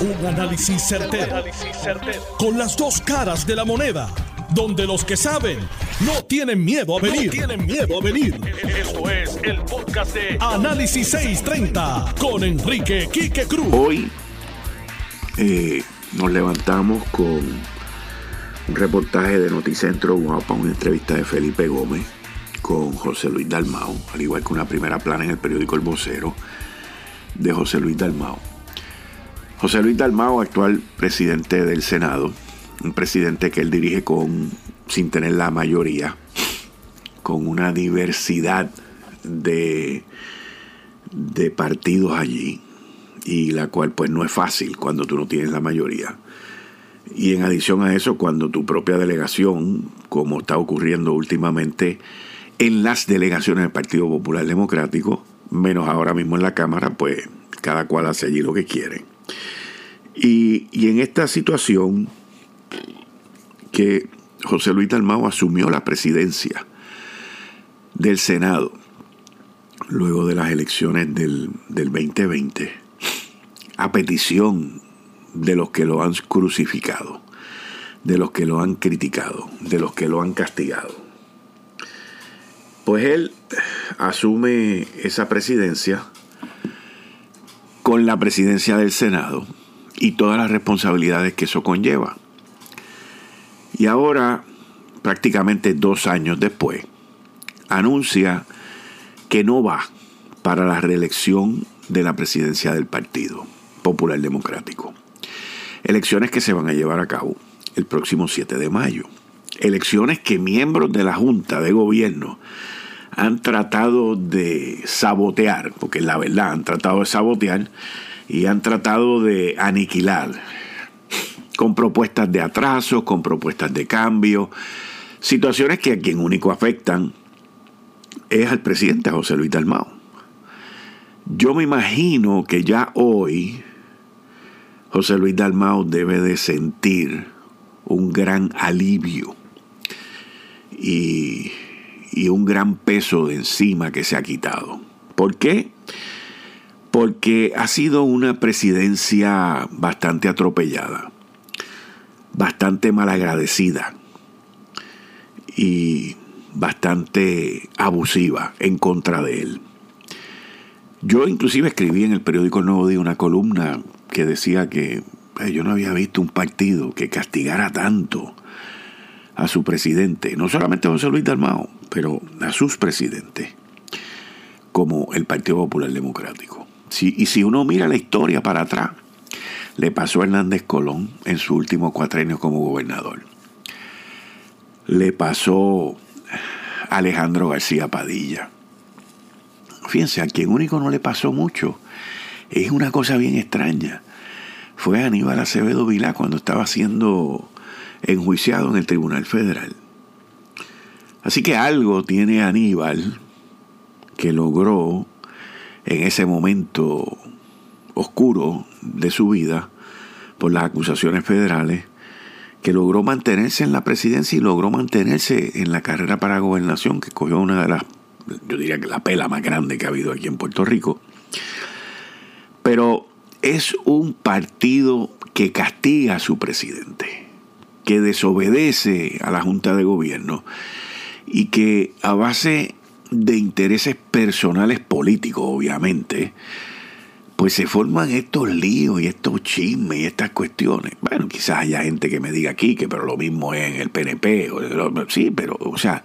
Un análisis certero, Con las dos caras de la moneda. Donde los que saben no tienen miedo a venir. tienen miedo a venir. Esto es el podcast de Análisis 630 con Enrique Quique Cruz. Hoy eh, nos levantamos con un reportaje de Noticentro Guapa, una entrevista de Felipe Gómez con José Luis Dalmao, al igual que una primera plana en el periódico El Vocero de José Luis Dalmao. José Luis Dalmao, actual presidente del Senado, un presidente que él dirige con, sin tener la mayoría, con una diversidad de, de partidos allí, y la cual pues no es fácil cuando tú no tienes la mayoría. Y en adición a eso, cuando tu propia delegación, como está ocurriendo últimamente en las delegaciones del Partido Popular Democrático, menos ahora mismo en la Cámara, pues cada cual hace allí lo que quiere. Y, en esta situación que José Luis Dalmao asumió la presidencia del Senado luego de las elecciones del, del 2020, a petición de los que lo han crucificado, de los que lo han criticado, de los que lo han castigado. Pues él asume esa presidencia con la presidencia del Senado y todas las responsabilidades que eso conlleva. Y ahora, prácticamente dos años después, anuncia que no va para la reelección de la presidencia del Partido Popular Democrático. Elecciones que se van a llevar a cabo el próximo 7 de mayo. Elecciones que miembros de la Junta de Gobierno han tratado de sabotear, porque la verdad han tratado de sabotear y han tratado de aniquilar con propuestas de atraso, con propuestas de cambio, situaciones que a quien único afectan es al presidente José Luis Dalmao. Yo me imagino que ya hoy José Luis Dalmao debe de sentir un gran alivio y y un gran peso de encima que se ha quitado. ¿Por qué? Porque ha sido una presidencia bastante atropellada, bastante malagradecida y bastante abusiva en contra de él. Yo inclusive escribí en el periódico Nuevo Día una columna que decía que yo no había visto un partido que castigara tanto a su presidente, no solamente a José Luis Dalmao, pero a sus presidentes, como el Partido Popular Democrático. y si uno mira la historia para atrás, le pasó a Hernández Colón en su último cuatrenio como gobernador. Le pasó a Alejandro García Padilla. Fíjense, a quien único no le pasó mucho. Es una cosa bien extraña. Fue Aníbal Acevedo Vilá cuando estaba siendo enjuiciado en el Tribunal Federal. Así que algo tiene Aníbal que logró en ese momento oscuro de su vida por las acusaciones federales, que logró mantenerse en la presidencia y logró mantenerse en la carrera para gobernación, que cogió una de las, yo diría que la pela más grande que ha habido aquí en Puerto Rico. Pero es un partido que castiga a su presidente que desobedece a la Junta de Gobierno y que a base de intereses personales políticos, obviamente, pues se forman estos líos y estos chismes y estas cuestiones. Bueno, quizás haya gente que me diga aquí que pero lo mismo es en el PNP, sí, pero, o sea,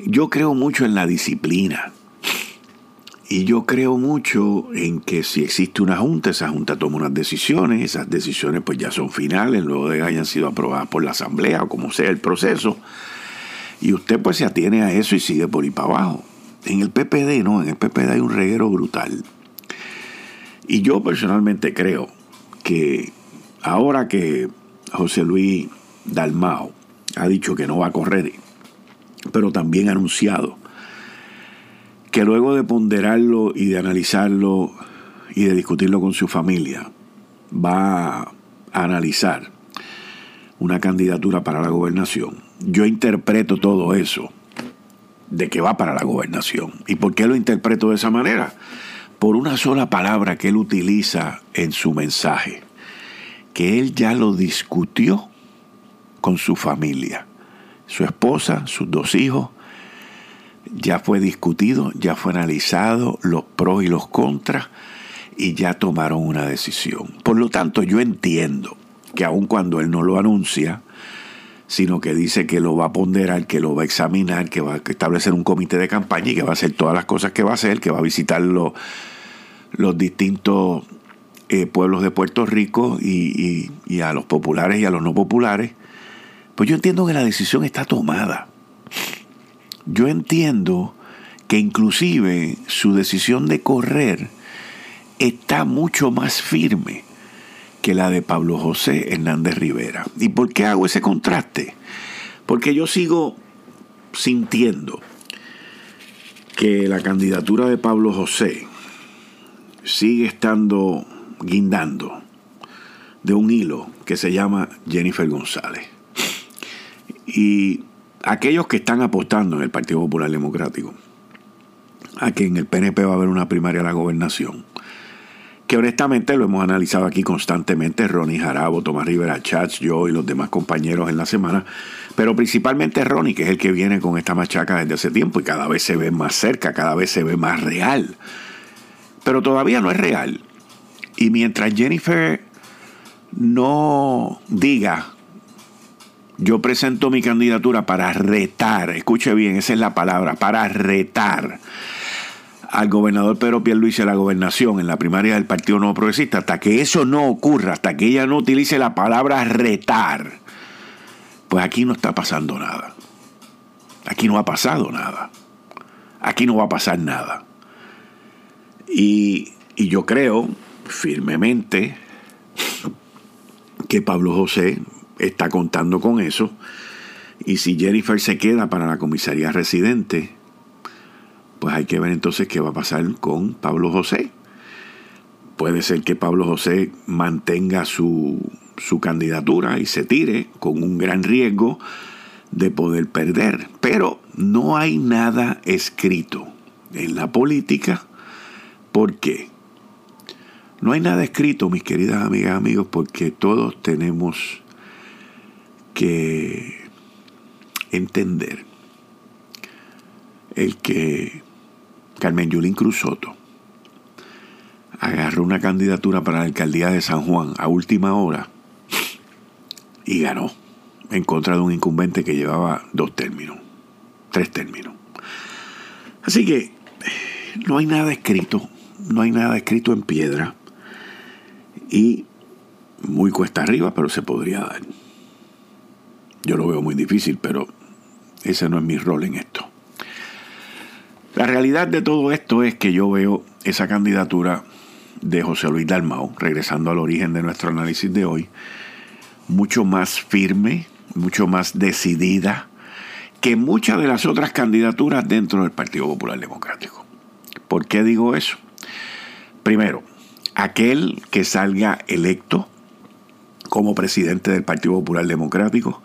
yo creo mucho en la disciplina. Y yo creo mucho en que si existe una junta, esa junta toma unas decisiones, esas decisiones pues ya son finales, luego de que hayan sido aprobadas por la asamblea o como sea el proceso, y usted pues se atiene a eso y sigue por ahí para abajo. En el PPD no, en el PPD hay un reguero brutal. Y yo personalmente creo que ahora que José Luis Dalmao ha dicho que no va a correr, pero también ha anunciado que luego de ponderarlo y de analizarlo y de discutirlo con su familia, va a analizar una candidatura para la gobernación. Yo interpreto todo eso de que va para la gobernación. ¿Y por qué lo interpreto de esa manera? Por una sola palabra que él utiliza en su mensaje. que él ya lo discutió con su familia, su esposa, sus dos hijos, ya fue discutido, ya fue analizado los pros y los contras y ya tomaron una decisión. Por lo tanto, yo entiendo que aun cuando él no lo anuncia, sino que dice que lo va a ponderar, que lo va a examinar, que va a establecer un comité de campaña y que va a hacer todas las cosas que va a hacer, que va a visitar los, distintos eh, pueblos de Puerto Rico y, y a los populares y a los no populares, pues yo entiendo que la decisión está tomada yo entiendo que inclusive su decisión de correr está mucho más firme que la de Pablo José Hernández Rivera. ¿Y por qué hago ese contraste? Porque yo sigo sintiendo que la candidatura de Pablo José sigue estando guindando de un hilo que se llama Jennifer González. Y aquellos que están apostando en el Partido Popular Democrático a que en el PNP va a haber una primaria a la gobernación, que honestamente lo hemos analizado aquí constantemente, Ronnie Jarabo, Tomás Rivera Chats, yo y los demás compañeros en la semana, pero principalmente Ronnie, que es el que viene con esta machaca desde hace tiempo y cada vez se ve más cerca, cada vez se ve más real. Pero todavía no es real. Y mientras Jennifer no diga yo presento mi candidatura para retar, escuche bien, esa es la palabra, para retar al gobernador Pedro Pierluisi a la gobernación en la primaria del Partido Nuevo Progresista, hasta que eso no ocurra, hasta que ella no utilice la palabra retar, pues aquí no está pasando nada. Aquí no ha pasado nada. Aquí no va a pasar nada. Y, y yo creo firmemente que Pablo José está contando con eso. Y si Jennifer se queda para la comisaría residente, pues hay que ver entonces qué va a pasar con Pablo José. Puede ser que Pablo José mantenga su, su candidatura y se tire con un gran riesgo de poder perder. Pero no hay nada escrito en la política. ¿Por qué? No hay nada escrito, mis queridas amigas amigos, porque todos tenemos que entender el que Carmen Yulín Cruzoto agarró una candidatura para la alcaldía de San Juan a última hora y ganó en contra de un incumbente que llevaba dos términos, tres términos. Así que no hay nada escrito, no hay nada escrito en piedra y muy cuesta arriba, pero se podría dar. Yo lo veo muy difícil, pero ese no es mi rol en esto. La realidad de todo esto es que yo veo esa candidatura de José Luis Dalmau, regresando al origen de nuestro análisis de hoy, mucho más firme, mucho más decidida que muchas de las otras candidaturas dentro del Partido Popular Democrático. ¿Por qué digo eso? Primero, aquel que salga electo como presidente del Partido Popular Democrático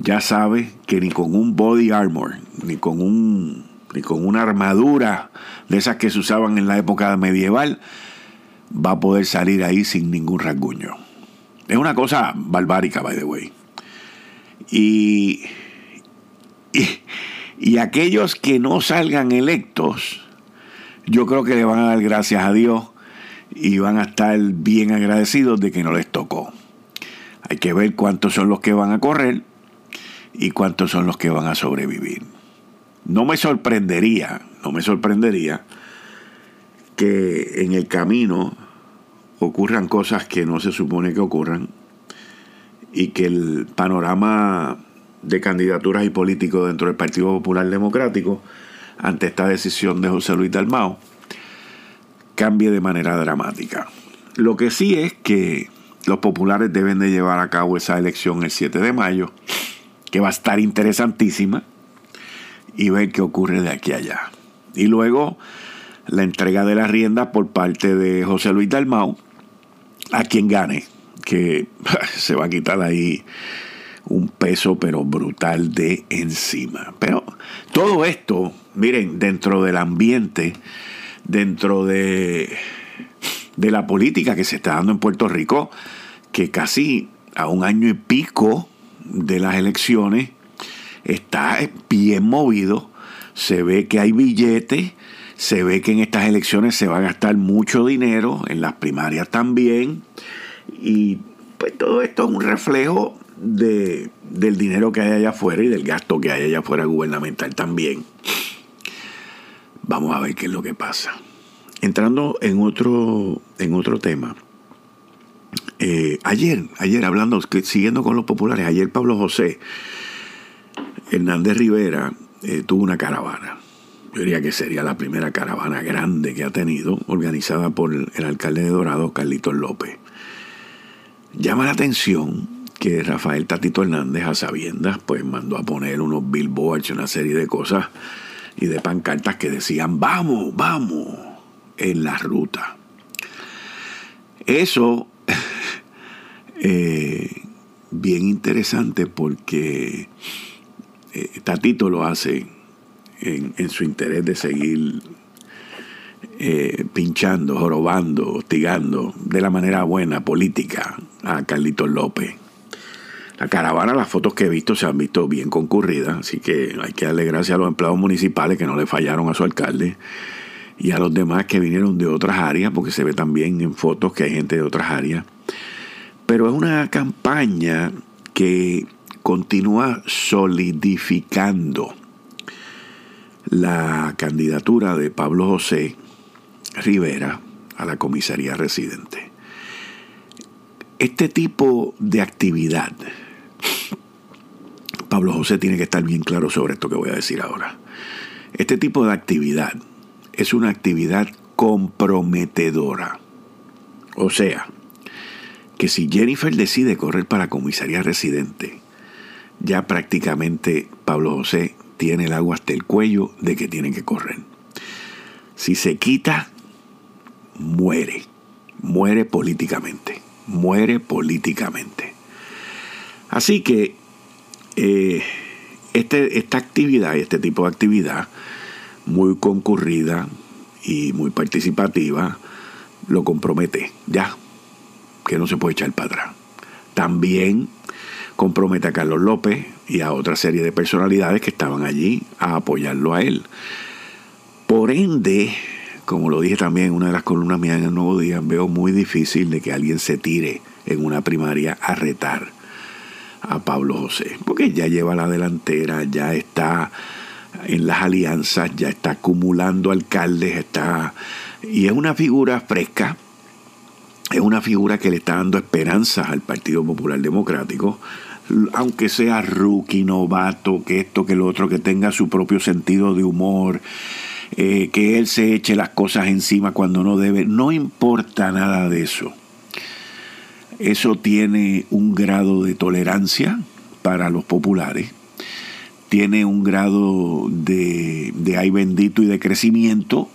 ya sabe que ni con un body armor, ni con un ni con una armadura de esas que se usaban en la época medieval, va a poder salir ahí sin ningún rasguño. Es una cosa barbárica, by the way. Y, y, y aquellos que no salgan electos, yo creo que le van a dar gracias a Dios y van a estar bien agradecidos de que no les tocó. Hay que ver cuántos son los que van a correr y cuántos son los que van a sobrevivir. No me sorprendería, no me sorprendería que en el camino ocurran cosas que no se supone que ocurran y que el panorama de candidaturas y políticos dentro del Partido Popular Democrático ante esta decisión de José Luis Dalmao cambie de manera dramática. Lo que sí es que los populares deben de llevar a cabo esa elección el 7 de mayo que va a estar interesantísima, y ver qué ocurre de aquí a allá. Y luego la entrega de la rienda por parte de José Luis Dalmau a quien gane, que se va a quitar ahí un peso pero brutal de encima. Pero todo esto, miren, dentro del ambiente, dentro de, de la política que se está dando en Puerto Rico, que casi a un año y pico de las elecciones está bien movido, se ve que hay billetes, se ve que en estas elecciones se va a gastar mucho dinero, en las primarias también, y pues todo esto es un reflejo de, del dinero que hay allá afuera y del gasto que hay allá afuera gubernamental también. Vamos a ver qué es lo que pasa. Entrando en otro, en otro tema. Eh, ayer, ayer hablando, siguiendo con los populares, ayer Pablo José Hernández Rivera eh, tuvo una caravana. Yo diría que sería la primera caravana grande que ha tenido, organizada por el alcalde de Dorado, Carlitos López. Llama la atención que Rafael Tatito Hernández, a sabiendas, pues mandó a poner unos billboards, una serie de cosas y de pancartas que decían, vamos, vamos, en la ruta. Eso, eh, bien interesante porque eh, Tatito lo hace en, su interés de seguir eh, pinchando, jorobando, hostigando de la manera buena, política, a Carlitos López. La caravana, las fotos que he visto se han visto bien concurridas, así que hay que darle gracias a los empleados municipales que no le fallaron a su alcalde y a los demás que vinieron de otras áreas, porque se ve también en fotos que hay gente de otras áreas. Pero es una campaña que continúa solidificando la candidatura de Pablo José Rivera a la comisaría residente. Este tipo de actividad Pablo José tiene que estar bien claro sobre esto que voy a decir ahora. Este tipo de actividad es una actividad comprometedora. O sea, que si Jennifer decide correr para comisaría residente, ya prácticamente Pablo José tiene el agua hasta el cuello de que tiene que correr. Si se quita, muere. Muere políticamente. Muere políticamente. Así que eh, este, esta actividad, este tipo de actividad, muy concurrida y muy participativa, lo compromete ya, que no se puede echar para atrás. También compromete a Carlos López y a otra serie de personalidades que estaban allí a apoyarlo a él. Por ende, como lo dije también en una de las columnas mías en el Nuevo Día, veo muy difícil de que alguien se tire en una primaria a retar a Pablo José, porque ya lleva la delantera, ya está en las alianzas, ya está acumulando alcaldes, está y es una figura fresca, es una figura que le está dando esperanzas al Partido Popular Democrático, aunque sea rookie, novato, que esto, que lo otro, que tenga su propio sentido de humor, eh, que él se eche las cosas encima cuando no debe, no importa nada de eso. Eso tiene un grado de tolerancia para los populares, tiene un grado de, de ay bendito y de crecimiento,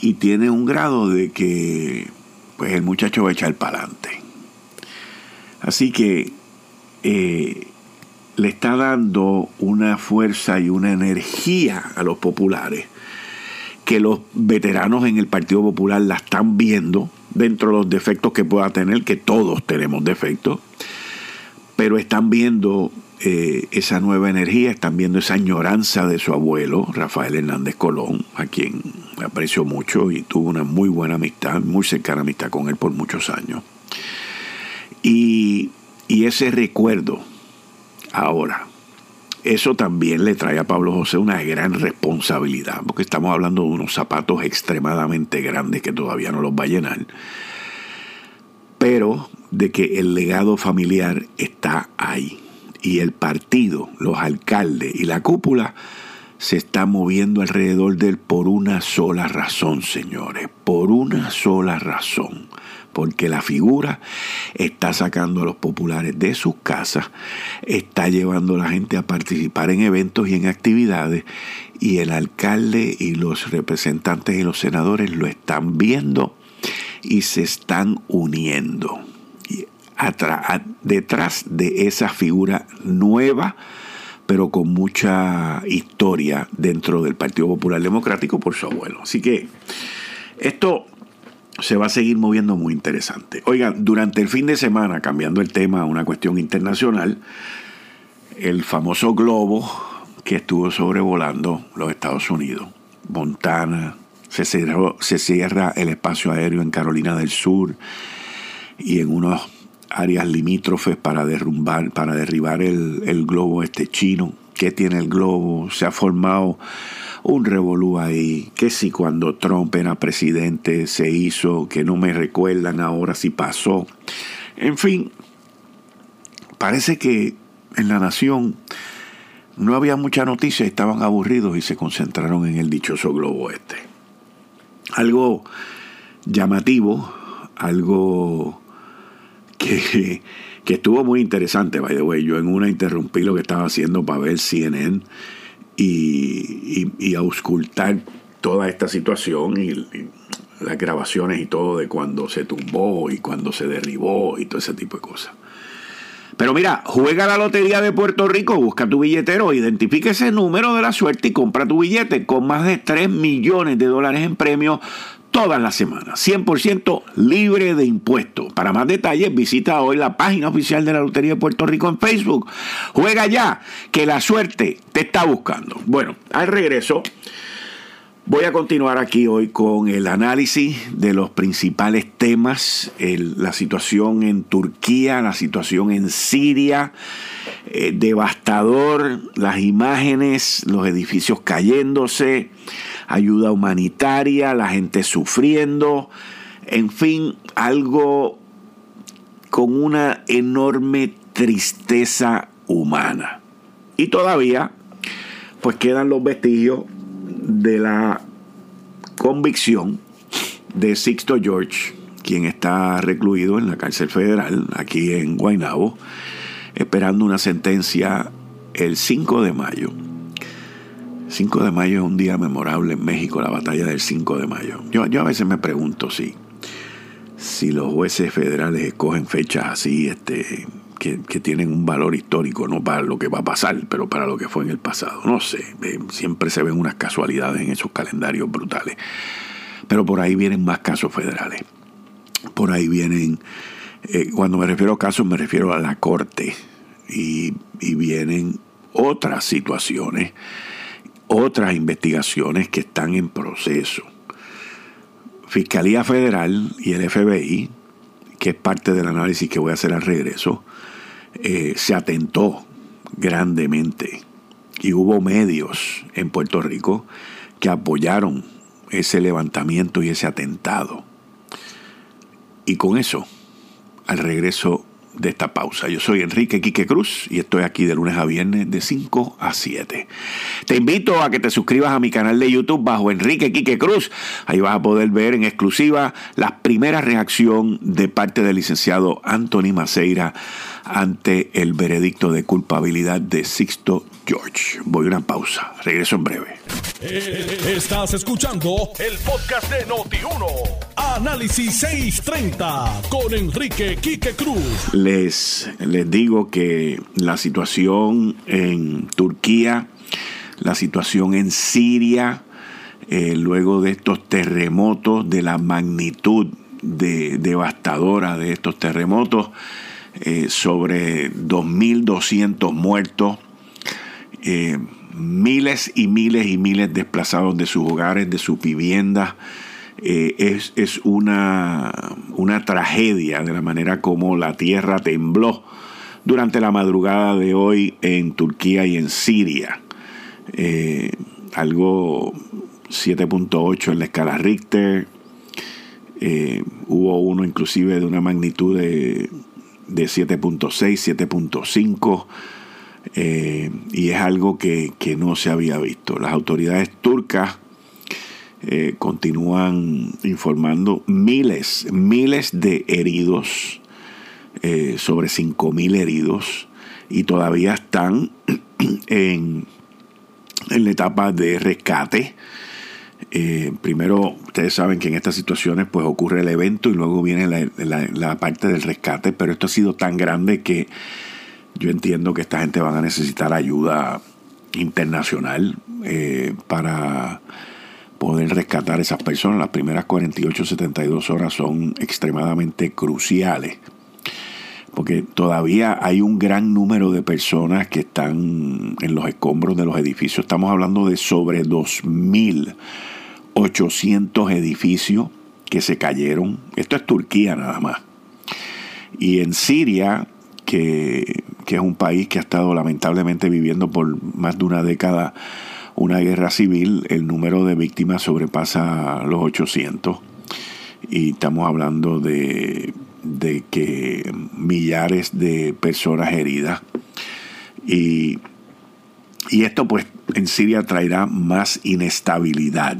y tiene un grado de que pues el muchacho va a echar para adelante. Así que eh, le está dando una fuerza y una energía a los populares que los veteranos en el Partido Popular la están viendo dentro de los defectos que pueda tener, que todos tenemos defectos, pero están viendo eh, esa nueva energía, están viendo esa añoranza de su abuelo, Rafael Hernández Colón, a quien aprecio mucho y tuvo una muy buena amistad, muy cercana amistad con él por muchos años. Y, y ese recuerdo ahora eso también le trae a Pablo José una gran responsabilidad, porque estamos hablando de unos zapatos extremadamente grandes que todavía no los va a llenar, pero de que el legado familiar está ahí. Y el partido, los alcaldes y la cúpula se está moviendo alrededor de él por una sola razón, señores, por una sola razón porque la figura está sacando a los populares de sus casas, está llevando a la gente a participar en eventos y en actividades, y el alcalde y los representantes y los senadores lo están viendo y se están uniendo. Detrás de esa figura nueva, pero con mucha historia dentro del Partido Popular Democrático por su abuelo. Así que esto se va a seguir moviendo muy interesante. Oigan, durante el fin de semana, cambiando el tema a una cuestión internacional, el famoso globo que estuvo sobrevolando los Estados Unidos, Montana, se, se cierra el espacio aéreo en Carolina del Sur y en unas áreas limítrofes para derrumbar, para derribar el, el globo este chino. ¿Qué tiene el globo? Se ha formado un revolú ahí, que si cuando Trump era presidente se hizo, que no me recuerdan ahora si pasó. En fin, parece que en la nación no había mucha noticia, estaban aburridos y se concentraron en el dichoso globo este. Algo llamativo, algo que, que estuvo muy interesante, by the way. Yo en una interrumpí lo que estaba haciendo para ver CNN y, y, auscultar toda esta situación y, las grabaciones y todo de cuando se tumbó y cuando se derribó y todo ese tipo de cosas. Pero mira, juega la Lotería de Puerto Rico, busca tu billetero, identifica ese número de la suerte y compra tu billete con más de 3 millones de dólares en premios todas las semanas, 100% libre de impuestos. Para más detalles, visita hoy la página oficial de la Lotería de Puerto Rico en Facebook. Juega ya, que la suerte te está buscando. Bueno, al regreso, voy a continuar aquí hoy con el análisis de los principales temas, la situación en Turquía, la situación en Siria, eh, devastador, las imágenes, los edificios cayéndose ayuda humanitaria, la gente sufriendo, en fin, algo con una enorme tristeza humana. Y todavía, pues quedan los vestigios de la convicción de Sixto George, quien está recluido en la cárcel federal aquí en Guaynabo, esperando una sentencia el 5 de mayo 5 de mayo es un día memorable en México, la batalla del 5 de mayo. Yo, yo a veces me pregunto si, si los jueces federales escogen fechas así, este, que, tienen un valor histórico, no para lo que va a pasar, pero para lo que fue en el pasado. No sé, eh, siempre se ven unas casualidades en esos calendarios brutales. Pero por ahí vienen más casos federales. Por ahí vienen, eh, cuando me refiero a casos, me refiero a la corte. Y, y vienen otras situaciones otras investigaciones que están en proceso. Fiscalía Federal y el FBI, que es parte del análisis que voy a hacer al regreso, eh, se atentó grandemente y hubo medios en Puerto Rico que apoyaron ese levantamiento y ese atentado. Y con eso, al regreso de esta pausa. Yo soy Enrique Quique Cruz y estoy aquí de lunes a viernes de 5 a 7. Te invito a que te suscribas a mi canal de YouTube bajo Enrique Quique Cruz. Ahí vas a poder ver en exclusiva la primera reacción de parte del licenciado Anthony Maceira ante el veredicto de culpabilidad de Sixto George. Voy a una pausa. Regreso en breve. Eh, estás escuchando el podcast de Noti1. Análisis 630 con Enrique Quique Cruz. Les, les digo que la situación en Turquía, la situación en Siria, eh, luego de estos terremotos, de la magnitud de, devastadora de estos terremotos, eh, sobre 2.200 muertos, eh, miles y miles y miles desplazados de sus hogares, de sus viviendas. Eh, es, es una, una, tragedia de la manera como la tierra tembló durante la madrugada de hoy en Turquía y en Siria. algo 7.8 en la escala Richter. hubo uno inclusive de una magnitud de de 7.6, 7.5, eh, y es algo que, no se había visto. Las autoridades turcas eh, continúan informando miles, miles de heridos, eh, sobre 5.000 heridos, y todavía están en, en la etapa de rescate. Eh, primero, ustedes saben que en estas situaciones pues ocurre el evento y luego viene la, parte del rescate, pero esto ha sido tan grande que yo entiendo que esta gente van a necesitar ayuda internacional eh, para, poder rescatar a esas personas. Las primeras 48, 72 horas son extremadamente cruciales porque todavía hay un gran número de personas que están en los escombros de los edificios. Estamos hablando de sobre 2.800 edificios que se cayeron. Esto es Turquía nada más. Y en Siria, que, que es un país que ha estado lamentablemente viviendo por más de una década una guerra civil, el número de víctimas sobrepasa los 800. Y estamos hablando de de que millares de personas heridas. Y, y esto pues en Siria traerá más inestabilidad.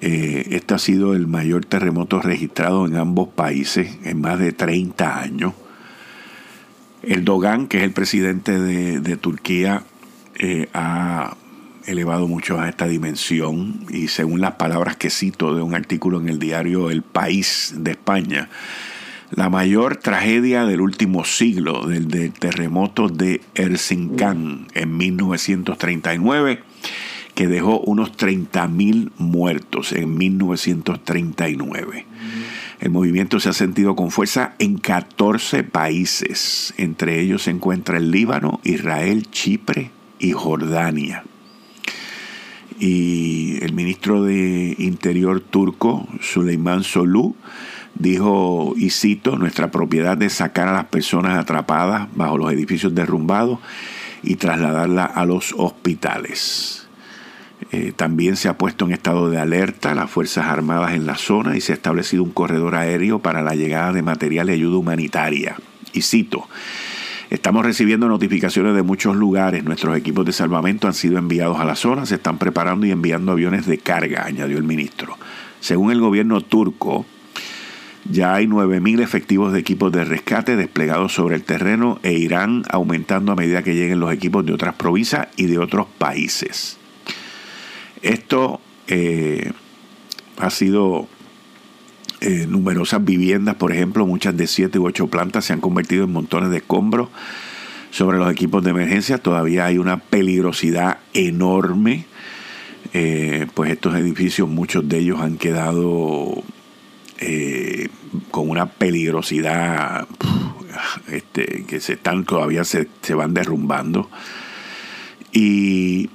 Eh, este ha sido el mayor terremoto registrado en ambos países en más de 30 años. El Dogan, que es el presidente de, Turquía, eh, ha elevado mucho a esta dimensión y según las palabras que cito de un artículo en el diario El País de España, la mayor tragedia del último siglo, del, terremoto de Erzincan en 1939, que dejó unos 30.000 muertos en 1939. El movimiento se ha sentido con fuerza en 14 países. Entre ellos se encuentra el Líbano, Israel, Chipre y Jordania. Y el ministro de Interior turco, Süleyman Solú, Dijo, y cito, nuestra propiedad de sacar a las personas atrapadas bajo los edificios derrumbados y trasladarlas a los hospitales. Eh, también se ha puesto en estado de alerta las Fuerzas Armadas en la zona y se ha establecido un corredor aéreo para la llegada de material de ayuda humanitaria. Y cito, estamos recibiendo notificaciones de muchos lugares, nuestros equipos de salvamento han sido enviados a la zona, se están preparando y enviando aviones de carga, añadió el ministro. Según el gobierno turco, ya hay 9.000 efectivos de equipos de rescate desplegados sobre el terreno e irán aumentando a medida que lleguen los equipos de otras provincias y de otros países. Esto eh, ha sido eh, numerosas viviendas, por ejemplo, muchas de 7 u 8 plantas se han convertido en montones de escombros sobre los equipos de emergencia. Todavía hay una peligrosidad enorme. Eh, pues estos edificios, muchos de ellos han quedado eh, con una peligrosidad este, que se están todavía se, van derrumbando. Y,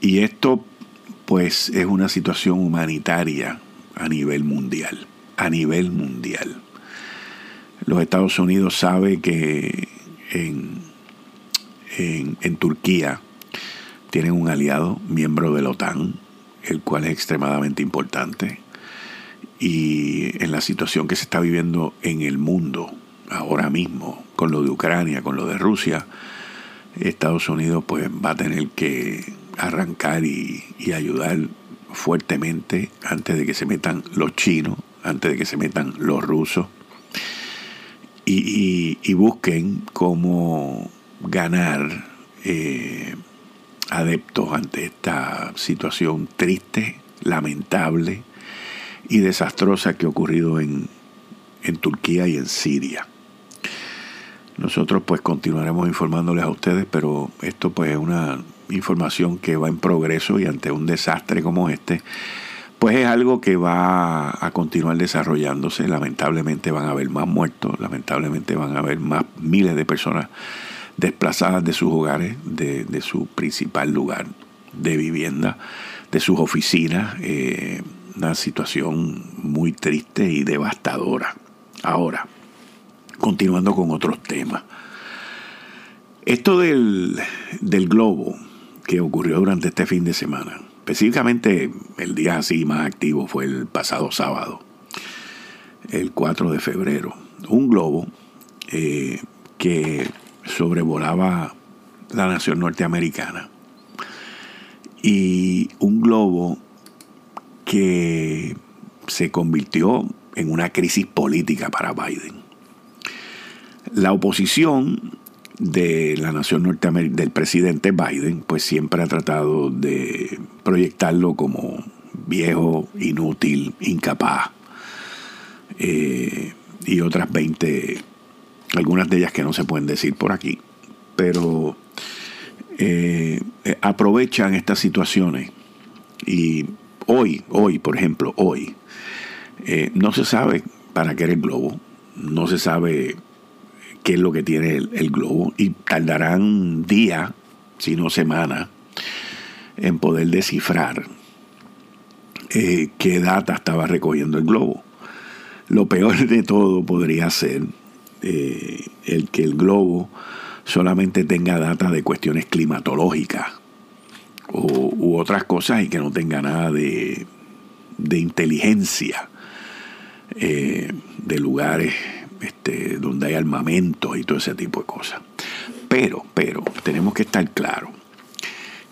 y esto pues es una situación humanitaria a nivel mundial, a nivel mundial. Los Estados Unidos sabe que en, en, Turquía tienen un aliado, miembro de la OTAN, el cual es extremadamente importante y en la situación que se está viviendo en el mundo ahora mismo, con lo de Ucrania, con lo de Rusia, Estados Unidos pues va a tener que arrancar y, ayudar fuertemente antes de que se metan los chinos, antes de que se metan los rusos, y, busquen cómo ganar eh, adeptos ante esta situación triste, lamentable, y desastrosa que ha ocurrido en, en Turquía y en Siria. Nosotros pues continuaremos informándoles a ustedes, pero esto pues es una información que va en progreso y ante un desastre como este, pues es algo que va a continuar desarrollándose. Lamentablemente van a haber más muertos, lamentablemente van a haber más miles de personas desplazadas de sus hogares, de, su principal lugar de vivienda, de sus oficinas. Eh, una situación muy triste y devastadora. Ahora, continuando con otros temas. Esto del, del globo que ocurrió durante este fin de semana, específicamente el día así más activo fue el pasado sábado, el 4 de febrero. Un globo eh, que sobrevolaba la nación norteamericana. Y un globo que se convirtió en una crisis política para Biden. La oposición de la nación norteamericana, del presidente Biden, pues siempre ha tratado de proyectarlo como viejo, inútil, incapaz. Eh, y otras 20, algunas de ellas que no se pueden decir por aquí, pero eh, aprovechan estas situaciones y hoy, hoy, por ejemplo, hoy, eh, no se sabe para qué era el globo, no se sabe qué es lo que tiene el, globo y tardarán días, si no semanas, en poder descifrar eh, qué data estaba recogiendo el globo. Lo peor de todo podría ser eh, el que el globo solamente tenga data de cuestiones climatológicas o, u otras cosas y que no tenga nada de, de inteligencia eh, de lugares este, donde hay armamento y todo ese tipo de cosas. Pero, pero, tenemos que estar claros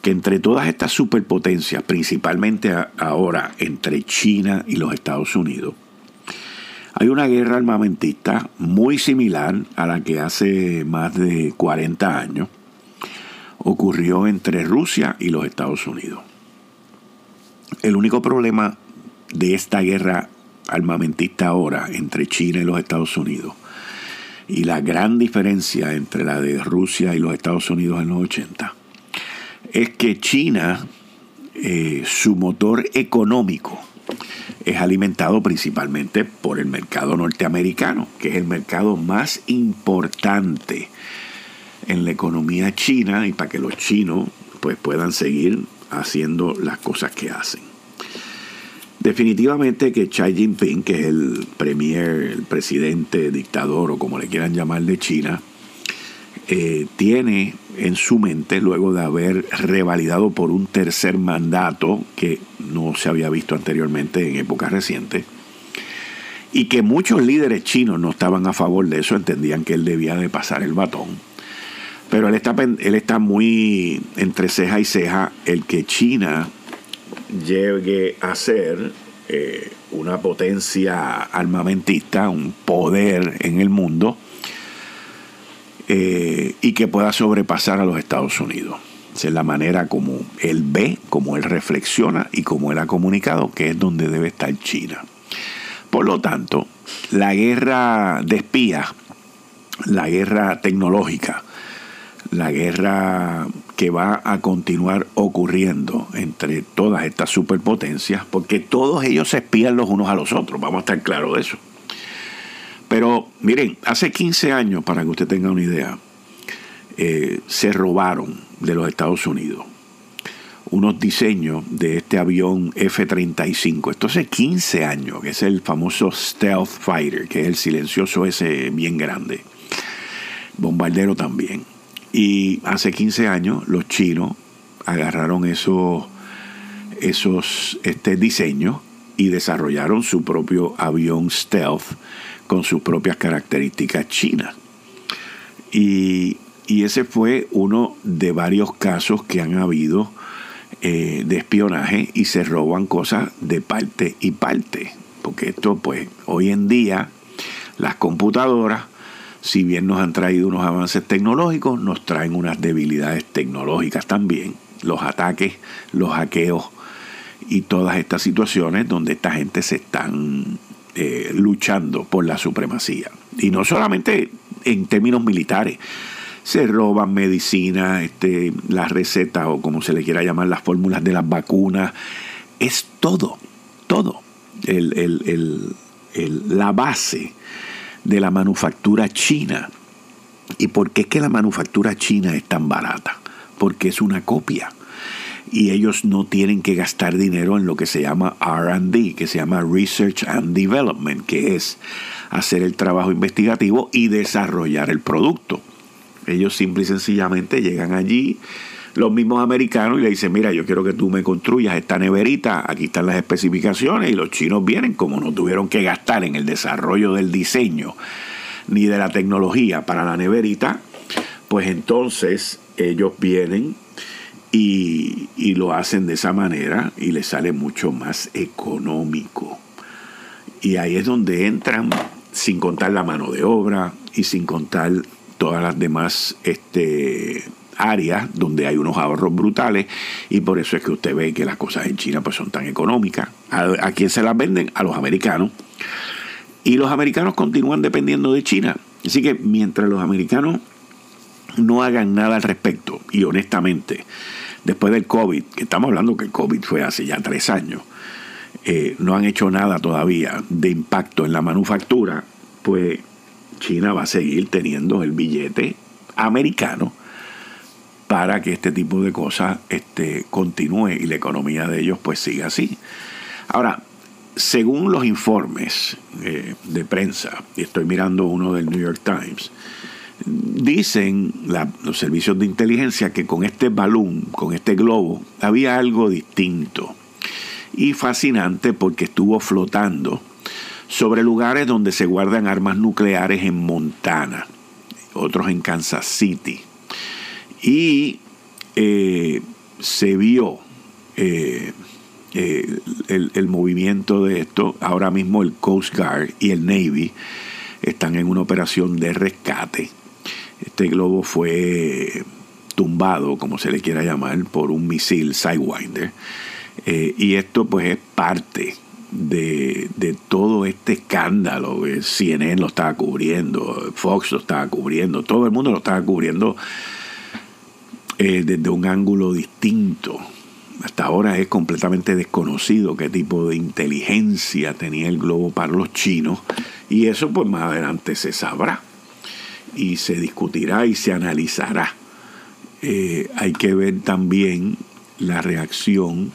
que entre todas estas superpotencias, principalmente ahora entre China y los Estados Unidos, hay una guerra armamentista muy similar a la que hace más de 40 años ocurrió entre Rusia y los Estados Unidos. El único problema de esta guerra armamentista ahora entre China y los Estados Unidos y la gran diferencia entre la de Rusia y los Estados Unidos en los 80 es que China, eh, su motor económico, es alimentado principalmente por el mercado norteamericano, que es el mercado más importante en la economía china y para que los chinos pues, puedan seguir haciendo las cosas que hacen. Definitivamente que Xi Jinping, que es el premier, el presidente, dictador o como le quieran llamar de China, eh, tiene en su mente, luego de haber revalidado por un tercer mandato que no se había visto anteriormente en épocas recientes, y que muchos líderes chinos no estaban a favor de eso, entendían que él debía de pasar el batón. Pero él está, él está muy entre ceja y ceja el que China llegue a ser eh, una potencia armamentista, un poder en el mundo, eh, y que pueda sobrepasar a los Estados Unidos. Esa es la manera como él ve, como él reflexiona y como él ha comunicado que es donde debe estar China. Por lo tanto, la guerra de espías, la guerra tecnológica, la guerra que va a continuar ocurriendo entre todas estas superpotencias, porque todos ellos se espían los unos a los otros, vamos a estar claros de eso. Pero miren, hace 15 años, para que usted tenga una idea, eh, se robaron de los Estados Unidos unos diseños de este avión F-35. Esto hace 15 años, que es el famoso Stealth Fighter, que es el silencioso ese bien grande. Bombardero también. Y hace 15 años los chinos agarraron esos, esos este, diseños y desarrollaron su propio avión stealth con sus propias características chinas. Y, ese fue uno de varios casos que han habido eh, de espionaje y se roban cosas de parte y parte. Porque esto, pues, hoy en día, las computadoras si bien nos han traído unos avances tecnológicos, nos traen unas debilidades tecnológicas también. Los ataques, los hackeos y todas estas situaciones donde esta gente se están eh, luchando por la supremacía. Y no solamente en términos militares, se roban medicina, este, las recetas o como se le quiera llamar, las fórmulas de las vacunas. Es todo, todo. la base de la manufactura china. ¿Y por qué es que la manufactura china es tan barata? Porque es una copia. Y ellos no tienen que gastar dinero en lo que se llama RD, que se llama Research and Development, que es hacer el trabajo investigativo y desarrollar el producto. Ellos simple y sencillamente llegan allí, los mismos americanos y le dicen, mira, yo quiero que tú me construyas esta neverita, aquí están las especificaciones y los chinos vienen como no tuvieron que gastar en el desarrollo del diseño ni de la tecnología para la neverita, pues entonces ellos vienen y, y lo hacen de esa manera y les sale mucho más económico. Y ahí es donde entran, sin contar la mano de obra y sin contar todas las demás este, áreas donde hay unos ahorros brutales y por eso es que usted ve que las cosas en China pues son tan económicas. ¿A, quién se las venden? A los americanos. Y los americanos continúan dependiendo de China. Así que mientras los americanos no hagan nada al respecto, y honestamente, después del COVID, que estamos hablando que el COVID fue hace ya tres años, eh, no han hecho nada todavía de impacto en la manufactura, pues China va a seguir teniendo el billete americano para que este tipo de cosas este, continúe y la economía de ellos pues siga así. Ahora, según los informes eh, de prensa, y estoy mirando uno del New York Times, dicen los servicios de inteligencia que con este balón, con este globo, había algo distinto y fascinante porque estuvo flotando sobre lugares donde se guardan armas nucleares en Montana, otros en Kansas City. Y eh, se vio eh, eh, el, el, movimiento de esto. Ahora mismo el Coast Guard y el Navy están en una operación de rescate. Este globo fue tumbado, como se le quiera llamar, por un misil Sidewinder. y esto pues es parte de, todo este escándalo. CNN lo estaba cubriendo, Fox lo estaba cubriendo, todo el mundo lo estaba cubriendo eh, desde un ángulo distinto. Hasta ahora es completamente desconocido qué tipo de inteligencia tenía el globo para los chinos y eso pues más adelante se sabrá y se discutirá y se analizará. Eh, hay que ver también la reacción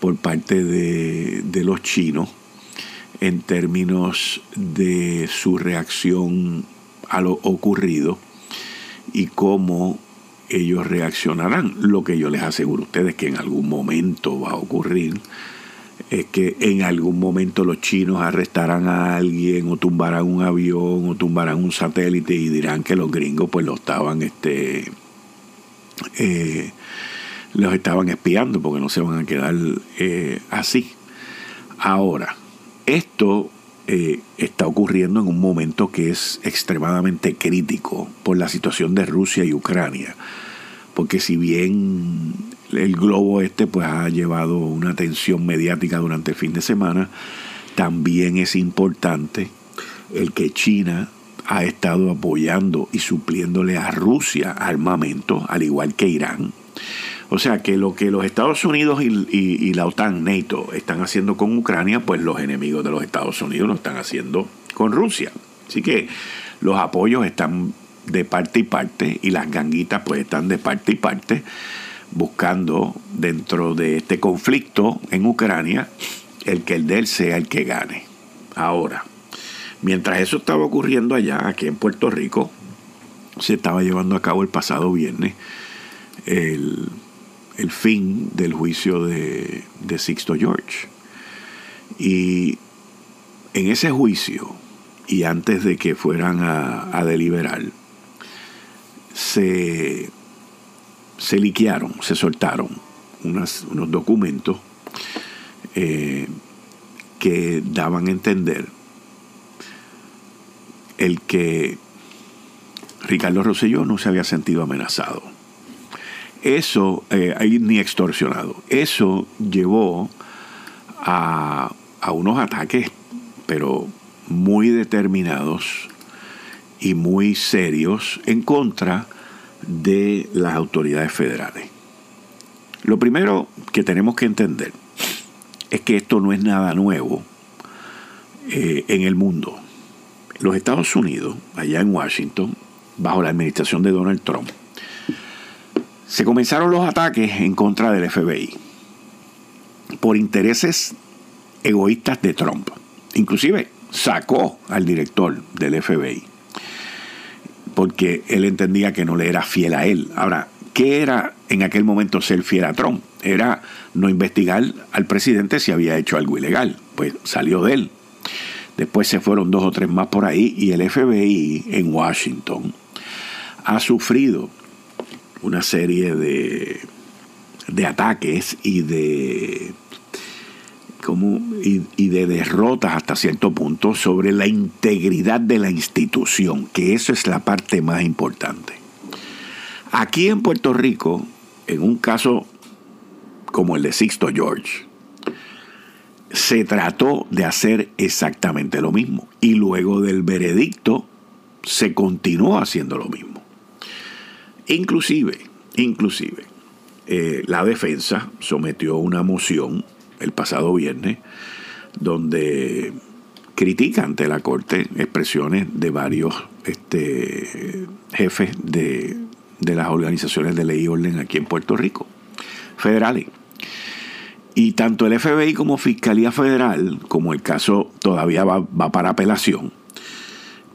por parte de, los chinos en términos de su reacción a lo ocurrido y cómo ellos reaccionarán. Lo que yo les aseguro a ustedes que en algún momento va a ocurrir es que en algún momento los chinos arrestarán a alguien o tumbarán un avión o tumbarán un satélite y dirán que los gringos pues lo estaban este eh, los estaban espiando porque no se van a quedar eh, así. Ahora, esto eh, está ocurriendo en un momento que es extremadamente crítico por la situación de Rusia y Ucrania. Porque si bien el globo este pues ha llevado una atención mediática durante el fin de semana, también es importante el que China ha estado apoyando y supliéndole a Rusia armamento, al igual que Irán. O sea que lo que los Estados Unidos y, la OTAN, NATO, están haciendo con Ucrania, pues los enemigos de los Estados Unidos lo están haciendo con Rusia. Así que los apoyos están de parte y parte y las ganguitas pues están de parte y parte buscando dentro de este conflicto en Ucrania el que el de él sea el que gane. Ahora, mientras eso estaba ocurriendo allá, aquí en Puerto Rico, se estaba llevando a cabo el pasado viernes el el fin del juicio de, Sixto George. Y en ese juicio, y antes de que fueran a, deliberar, se, se liquearon, se soltaron unos documentos eh, que daban a entender el que Ricardo Rosselló no se había sentido amenazado eso, eh, ni extorsionado, eso llevó a, a unos ataques, pero muy determinados y muy serios en contra de las autoridades federales. Lo primero que tenemos que entender es que esto no es nada nuevo eh, en el mundo. Los Estados Unidos, allá en Washington, bajo la administración de Donald Trump, se comenzaron los ataques en contra del FBI por intereses egoístas de Trump. Inclusive sacó al director del FBI porque él entendía que no le era fiel a él. Ahora, ¿qué era en aquel momento ser fiel a Trump? Era no investigar al presidente si había hecho algo ilegal. Pues salió de él. Después se fueron dos o tres más por ahí y el FBI en Washington ha sufrido una serie de, de ataques y de como, y, de derrotas hasta cierto punto sobre la integridad de la institución, que eso es la parte más importante. Aquí en Puerto Rico, en un caso como el de Sixto George, se trató de hacer exactamente lo mismo y luego del veredicto se continuó haciendo lo mismo. Inclusive, inclusive, eh, la defensa sometió una moción el pasado viernes donde critica ante la Corte expresiones de varios este, jefes de, de las organizaciones de ley y orden aquí en Puerto Rico, federales. Y tanto el FBI como Fiscalía Federal, como el caso todavía va, para apelación,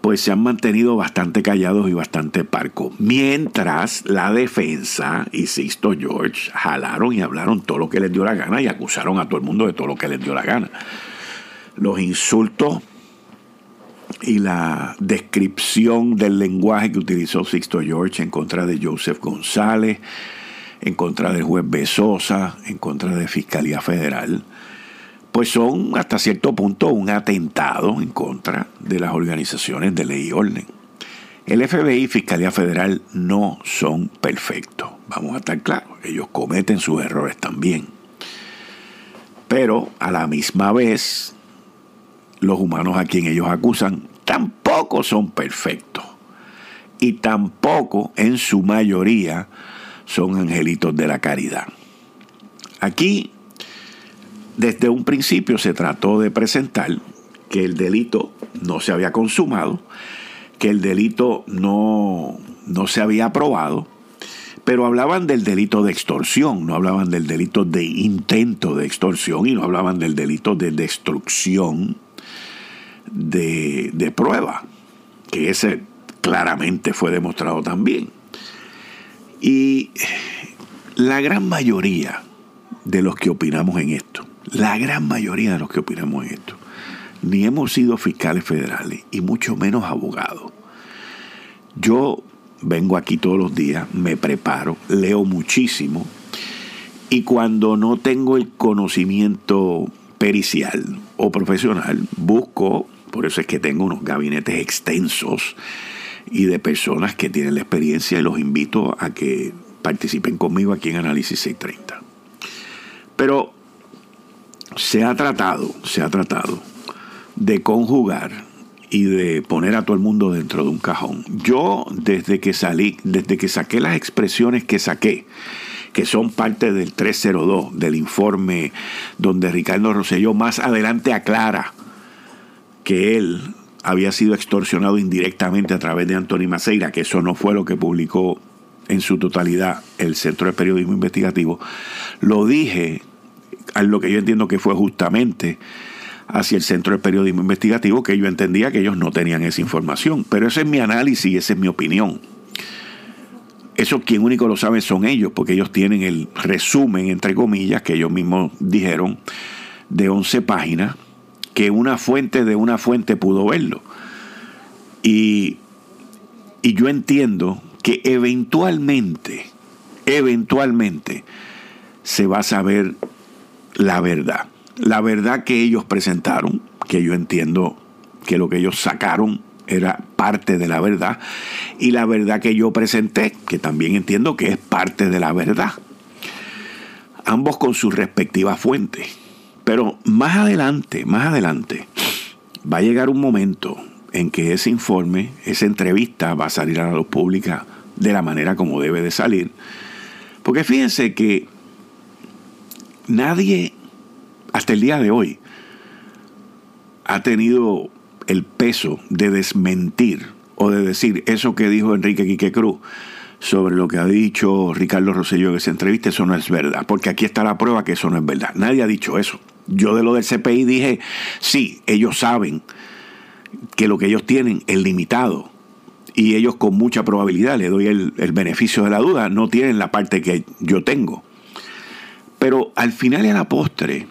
pues se han mantenido bastante callados y bastante parcos. Mientras la defensa y Sisto George jalaron y hablaron todo lo que les dio la gana y acusaron a todo el mundo de todo lo que les dio la gana. Los insultos y la descripción del lenguaje que utilizó Sixto George en contra de Joseph González, en contra del juez Besosa, en contra de Fiscalía Federal, pues son hasta cierto punto un atentado en contra de las organizaciones de ley y orden. El FBI y Fiscalía Federal no son perfectos, vamos a estar claros, ellos cometen sus errores también. Pero a la misma vez, los humanos a quien ellos acusan tampoco son perfectos. Y tampoco en su mayoría son angelitos de la caridad. Aquí, desde un principio se trató de presentar que el delito no se había consumado, que el delito no, no se había aprobado, pero hablaban del delito de extorsión, no hablaban del delito de intento de extorsión y no hablaban del delito de destrucción de, de prueba, que ese claramente fue demostrado también. Y la gran mayoría de los que opinamos en esto, la gran mayoría de los que opinamos en esto, ni hemos sido fiscales federales y mucho menos abogados. Yo vengo aquí todos los días, me preparo, leo muchísimo y cuando no tengo el conocimiento pericial o profesional, busco, por eso es que tengo unos gabinetes extensos y de personas que tienen la experiencia y los invito a que participen conmigo aquí en Análisis 630. Pero se ha tratado, se ha tratado de conjugar y de poner a todo el mundo dentro de un cajón. Yo desde que salí, desde que saqué las expresiones que saqué, que son parte del 302 del informe donde Ricardo Rosselló más adelante aclara que él había sido extorsionado indirectamente a través de Anthony Maceira, que eso no fue lo que publicó en su totalidad el Centro de Periodismo Investigativo, lo dije a lo que yo entiendo que fue justamente hacia el Centro de Periodismo Investigativo, que yo entendía que ellos no tenían esa información. Pero ese es mi análisis y esa es mi opinión. Eso quien único lo sabe son ellos, porque ellos tienen el resumen, entre comillas, que ellos mismos dijeron, de 11 páginas, que una fuente de una fuente pudo verlo. Y, y yo entiendo que eventualmente, eventualmente se va a saber la verdad. La verdad que ellos presentaron, que yo entiendo que lo que ellos sacaron era parte de la verdad, y la verdad que yo presenté, que también entiendo que es parte de la verdad. Ambos con sus respectivas fuentes. Pero más adelante, más adelante, va a llegar un momento en que ese informe, esa entrevista va a salir a la luz pública de la manera como debe de salir. Porque fíjense que nadie, hasta el día de hoy, ha tenido el peso de desmentir o de decir eso que dijo Enrique Quique Cruz sobre lo que ha dicho Ricardo Rosselló en esa entrevista, eso no es verdad, porque aquí está la prueba que eso no es verdad. Nadie ha dicho eso. Yo de lo del CPI dije, sí, ellos saben que lo que ellos tienen es limitado y ellos con mucha probabilidad, le doy el, beneficio de la duda, no tienen la parte que yo tengo. Pero al final y a la postre,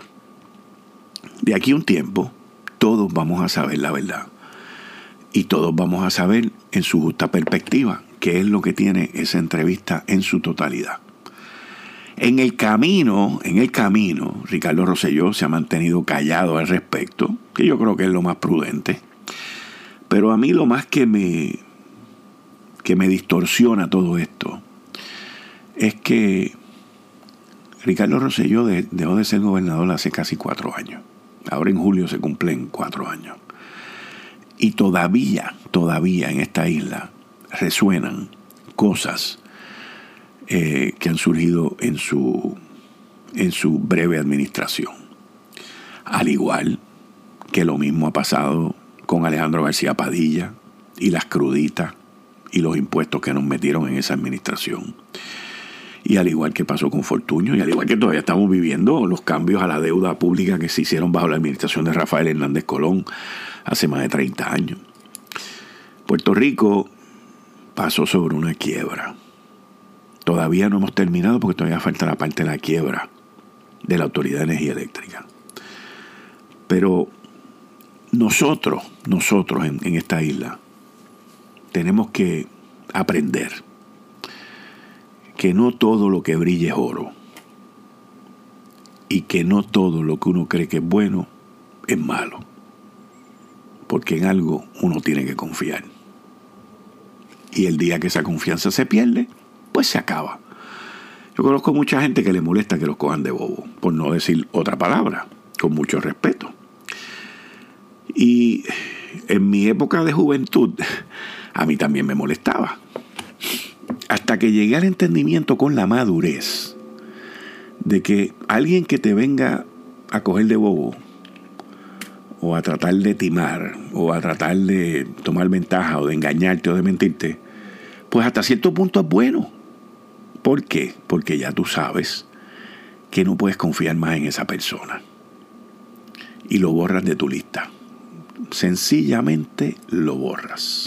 de aquí a un tiempo, todos vamos a saber la verdad. Y todos vamos a saber en su justa perspectiva qué es lo que tiene esa entrevista en su totalidad. En el camino, en el camino, Ricardo Rosselló se ha mantenido callado al respecto, que yo creo que es lo más prudente. Pero a mí lo más que me, que me distorsiona todo esto es que Ricardo Rosselló dejó de ser gobernador hace casi cuatro años. Ahora en julio se cumplen cuatro años. Y todavía, todavía en esta isla resuenan cosas eh, que han surgido en su, en su breve administración. Al igual que lo mismo ha pasado con Alejandro García Padilla y las cruditas y los impuestos que nos metieron en esa administración. Y al igual que pasó con Fortuño, y al igual que todavía estamos viviendo los cambios a la deuda pública que se hicieron bajo la administración de Rafael Hernández Colón hace más de 30 años. Puerto Rico pasó sobre una quiebra. Todavía no hemos terminado porque todavía falta la parte de la quiebra de la Autoridad de Energía Eléctrica. Pero nosotros, nosotros en, en esta isla, tenemos que aprender que no todo lo que brilla es oro y que no todo lo que uno cree que es bueno es malo. Porque en algo uno tiene que confiar. Y el día que esa confianza se pierde, pues se acaba. Yo conozco mucha gente que le molesta que los cojan de bobo, por no decir otra palabra, con mucho respeto. Y en mi época de juventud, a mí también me molestaba. Hasta que llegué al entendimiento con la madurez de que alguien que te venga a coger de bobo, o a tratar de timar, o a tratar de tomar ventaja, o de engañarte, o de mentirte, pues hasta cierto punto es bueno. ¿Por qué? Porque ya tú sabes que no puedes confiar más en esa persona. Y lo borras de tu lista sencillamente lo borras.